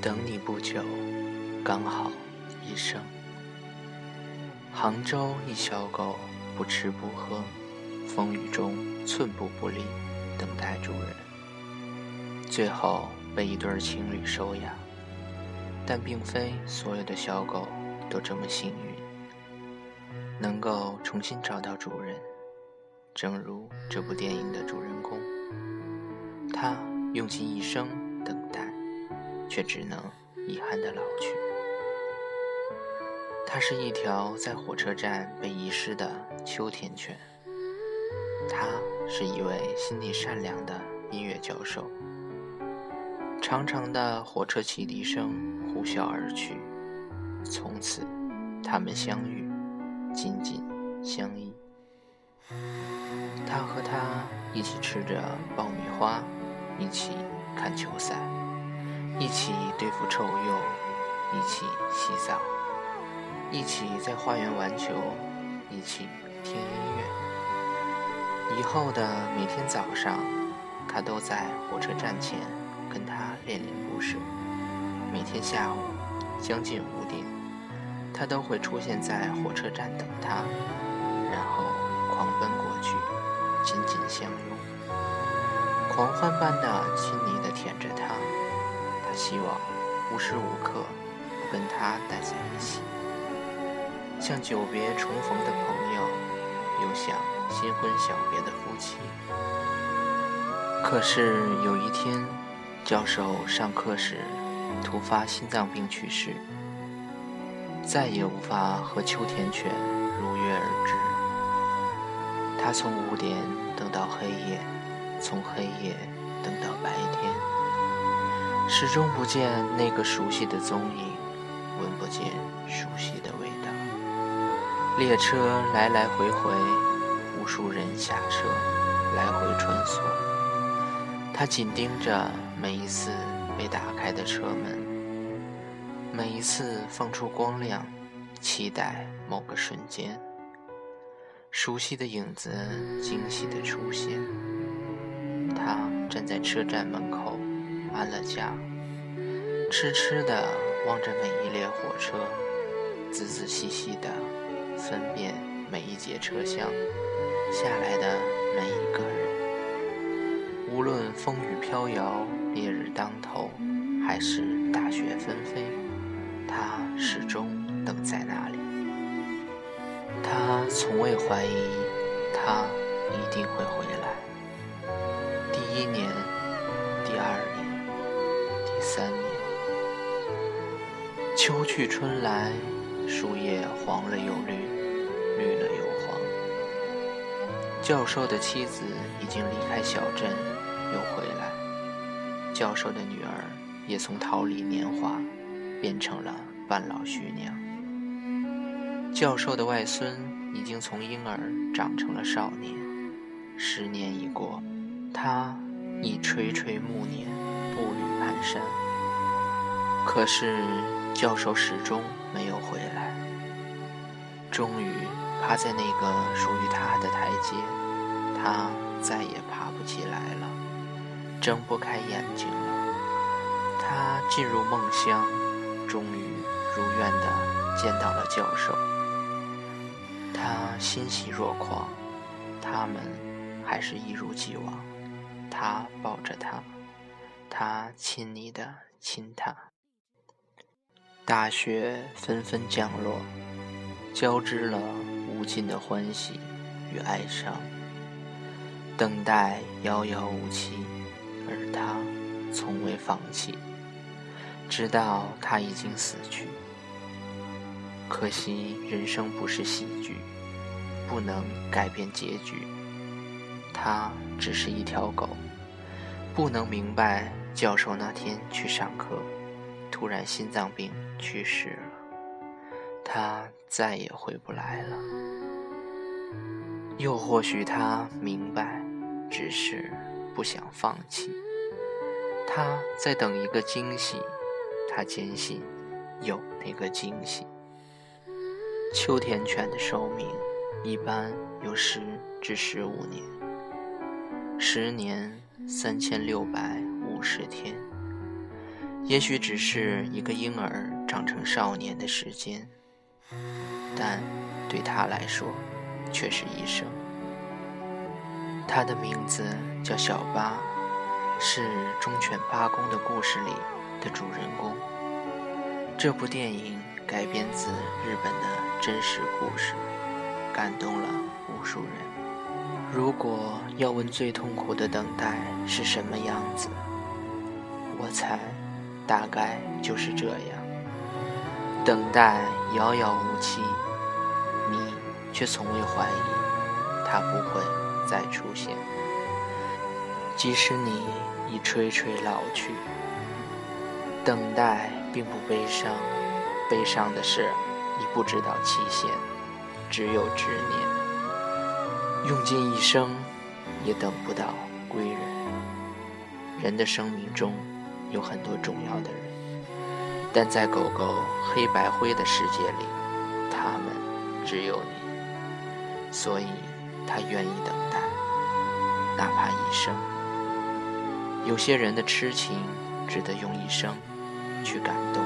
等你不久，刚好一生。杭州一小狗不吃不喝，风雨中寸步不离，等待主人。最后被一对情侣收养，但并非所有的小狗都这么幸运，能够重新找到主人。正如这部电影的主人公，他用尽一生等待。却只能遗憾的老去。它是一条在火车站被遗失的秋田犬。他是一位心地善良的音乐教授。长长的火车汽笛声呼啸而去，从此他们相遇，紧紧相依。他和她一起吃着爆米花，一起看球赛。一起对付臭鼬，一起洗澡，一起在花园玩球，一起听音乐。以后的每天早上，他都在火车站前跟他恋恋不舍。每天下午将近五点，他都会出现在火车站等他，然后狂奔过去，紧紧相拥，狂欢般的亲昵的舔着他。希望无时无刻不跟他待在一起，像久别重逢的朋友，又像新婚小别的夫妻。可是有一天，教授上课时突发心脏病去世，再也无法和秋田犬如约而至。他从五点等到黑夜，从黑夜等到白天。始终不见那个熟悉的踪影，闻不见熟悉的味道。列车来来回回，无数人下车，来回穿梭。他紧盯着每一次被打开的车门，每一次放出光亮，期待某个瞬间，熟悉的影子惊喜的出现。他站在车站门口。安了家，痴痴地望着每一列火车，仔仔细细地分辨每一节车厢下来的每一个人。无论风雨飘摇、烈日当头，还是大雪纷飞，他始终等在那里。他从未怀疑，他一定会回来。第一年，秋去春来，树叶黄了又绿，绿了又黄。教授的妻子已经离开小镇，又回来。教授的女儿也从桃李年华变成了半老徐娘。教授的外孙已经从婴儿长成了少年。十年已过，他已垂垂暮年，步履蹒跚。可是，教授始终没有回来。终于，趴在那个属于他的台阶，他再也爬不起来了，睁不开眼睛了。他进入梦乡，终于如愿的见到了教授。他欣喜若狂，他们还是一如既往。他抱着他，他亲昵的亲他。大雪纷纷降落，交织了无尽的欢喜与哀伤。等待遥遥无期，而他从未放弃，直到他已经死去。可惜人生不是喜剧，不能改变结局。他只是一条狗，不能明白教授那天去上课。突然心脏病去世了，他再也回不来了。又或许他明白，只是不想放弃。他在等一个惊喜，他坚信有那个惊喜。秋田犬的寿命一般有十至十五年，十年三千六百五十天。也许只是一个婴儿长成少年的时间，但对他来说却是一生。他的名字叫小八，是《忠犬八公》的故事里的主人公。这部电影改编自日本的真实故事，感动了无数人。如果要问最痛苦的等待是什么样子，我猜。大概就是这样，等待遥遥无期，你却从未怀疑它不会再出现。即使你已垂垂老去，等待并不悲伤，悲伤的是你不知道期限，只有执念，用尽一生也等不到归人。人的生命中。有很多重要的人，但在狗狗黑白灰的世界里，它们只有你，所以它愿意等待，哪怕一生。有些人的痴情，值得用一生去感动。